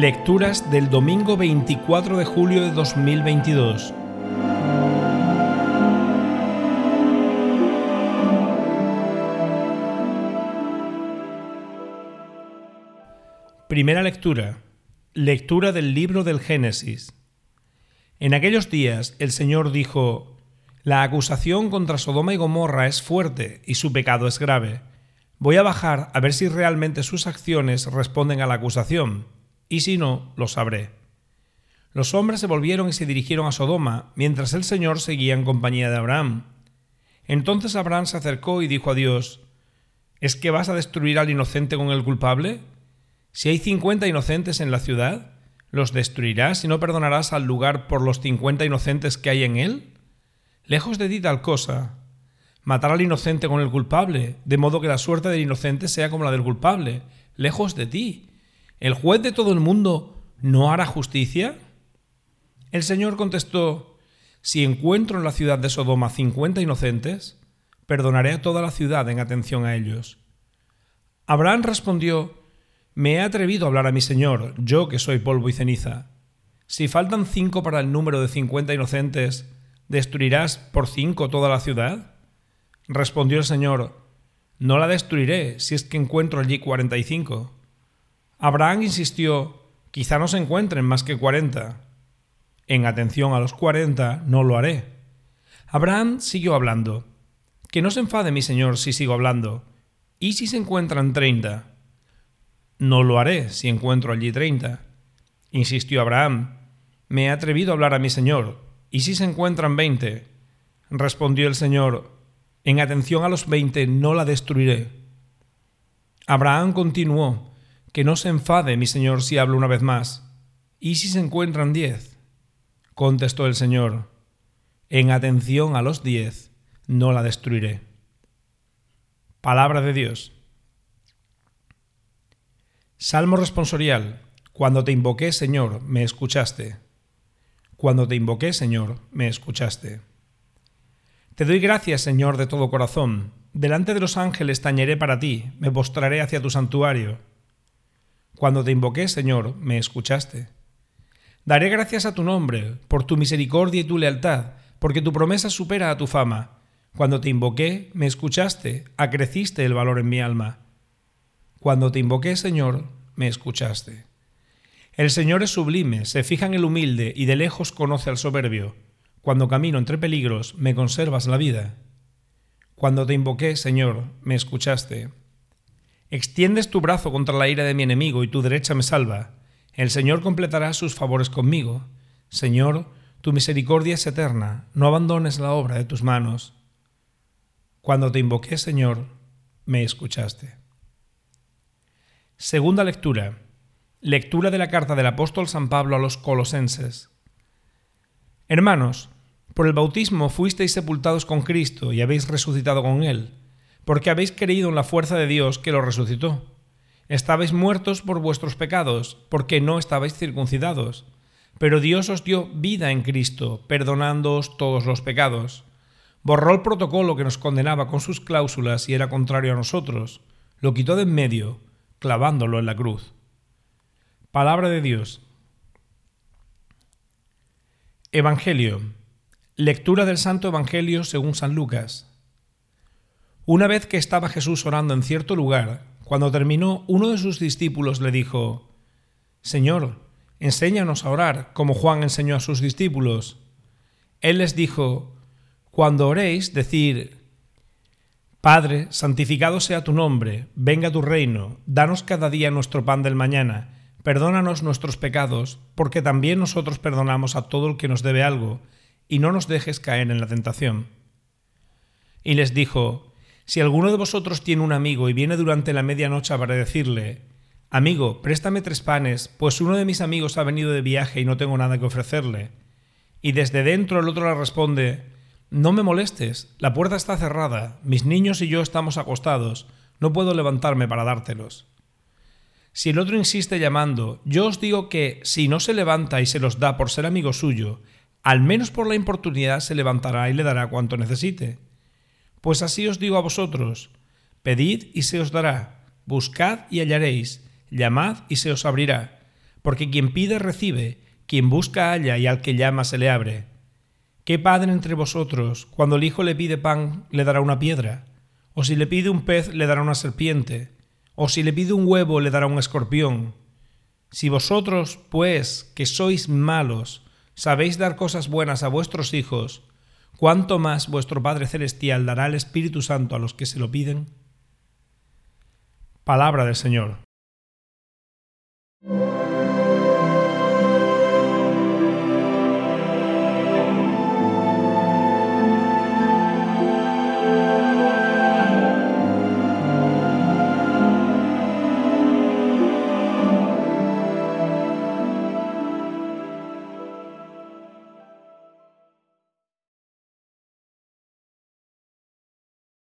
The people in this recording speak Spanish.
Lecturas del domingo 24 de julio de 2022. Primera lectura. Lectura del libro del Génesis. En aquellos días el Señor dijo, La acusación contra Sodoma y Gomorra es fuerte y su pecado es grave. Voy a bajar a ver si realmente sus acciones responden a la acusación y si no, lo sabré. Los hombres se volvieron y se dirigieron a Sodoma, mientras el Señor seguía en compañía de Abraham. Entonces Abraham se acercó y dijo a Dios, ¿Es que vas a destruir al inocente con el culpable? Si hay cincuenta inocentes en la ciudad, ¿los destruirás y no perdonarás al lugar por los cincuenta inocentes que hay en él? Lejos de ti tal cosa. Matar al inocente con el culpable, de modo que la suerte del inocente sea como la del culpable, lejos de ti. ¿El juez de todo el mundo no hará justicia? El Señor contestó, Si encuentro en la ciudad de Sodoma cincuenta inocentes, perdonaré a toda la ciudad en atención a ellos. Abraham respondió, Me he atrevido a hablar a mi Señor, yo que soy polvo y ceniza. Si faltan cinco para el número de cincuenta inocentes, ¿destruirás por cinco toda la ciudad? Respondió el Señor, No la destruiré si es que encuentro allí cuarenta y cinco. Abraham insistió, quizá no se encuentren más que cuarenta. En atención a los cuarenta, no lo haré. Abraham siguió hablando. Que no se enfade mi señor si sigo hablando. ¿Y si se encuentran treinta? No lo haré si encuentro allí treinta. Insistió Abraham. Me he atrevido a hablar a mi señor. ¿Y si se encuentran veinte? Respondió el señor. En atención a los veinte no la destruiré. Abraham continuó. Que no se enfade mi señor si hablo una vez más. ¿Y si se encuentran diez? Contestó el Señor, en atención a los diez, no la destruiré. Palabra de Dios. Salmo responsorial. Cuando te invoqué, Señor, me escuchaste. Cuando te invoqué, Señor, me escuchaste. Te doy gracias, Señor, de todo corazón. Delante de los ángeles tañeré para ti, me postraré hacia tu santuario. Cuando te invoqué, Señor, me escuchaste. Daré gracias a tu nombre, por tu misericordia y tu lealtad, porque tu promesa supera a tu fama. Cuando te invoqué, me escuchaste, acreciste el valor en mi alma. Cuando te invoqué, Señor, me escuchaste. El Señor es sublime, se fija en el humilde y de lejos conoce al soberbio. Cuando camino entre peligros, me conservas la vida. Cuando te invoqué, Señor, me escuchaste. Extiendes tu brazo contra la ira de mi enemigo y tu derecha me salva. El Señor completará sus favores conmigo. Señor, tu misericordia es eterna, no abandones la obra de tus manos. Cuando te invoqué, Señor, me escuchaste. Segunda lectura. Lectura de la carta del apóstol San Pablo a los colosenses. Hermanos, por el bautismo fuisteis sepultados con Cristo y habéis resucitado con Él porque habéis creído en la fuerza de Dios que lo resucitó. Estabais muertos por vuestros pecados, porque no estabais circuncidados. Pero Dios os dio vida en Cristo, perdonándoos todos los pecados. Borró el protocolo que nos condenaba con sus cláusulas y era contrario a nosotros. Lo quitó de en medio, clavándolo en la cruz. Palabra de Dios. Evangelio. Lectura del Santo Evangelio según San Lucas. Una vez que estaba Jesús orando en cierto lugar, cuando terminó, uno de sus discípulos le dijo, Señor, enséñanos a orar, como Juan enseñó a sus discípulos. Él les dijo, Cuando oréis, decir, Padre, santificado sea tu nombre, venga tu reino, danos cada día nuestro pan del mañana, perdónanos nuestros pecados, porque también nosotros perdonamos a todo el que nos debe algo, y no nos dejes caer en la tentación. Y les dijo, si alguno de vosotros tiene un amigo y viene durante la medianoche para decirle, Amigo, préstame tres panes, pues uno de mis amigos ha venido de viaje y no tengo nada que ofrecerle. Y desde dentro el otro le responde, No me molestes, la puerta está cerrada, mis niños y yo estamos acostados, no puedo levantarme para dártelos. Si el otro insiste llamando, yo os digo que si no se levanta y se los da por ser amigo suyo, al menos por la importunidad se levantará y le dará cuanto necesite. Pues así os digo a vosotros, pedid y se os dará, buscad y hallaréis, llamad y se os abrirá, Porque quien pide recibe, quien busca halla y al que llama se le abre. ¿Qué padre entre vosotros, cuando el hijo le pide pan, le dará una piedra? ¿O si le pide un pez, le dará una serpiente? ¿O si le pide un huevo, le dará un escorpión? Si vosotros, pues, que sois malos, sabéis dar cosas buenas a vuestros hijos, ¿cuánto más vuestro Padre Celestial dará el Espíritu Santo a los que se lo piden? Palabra del Señor.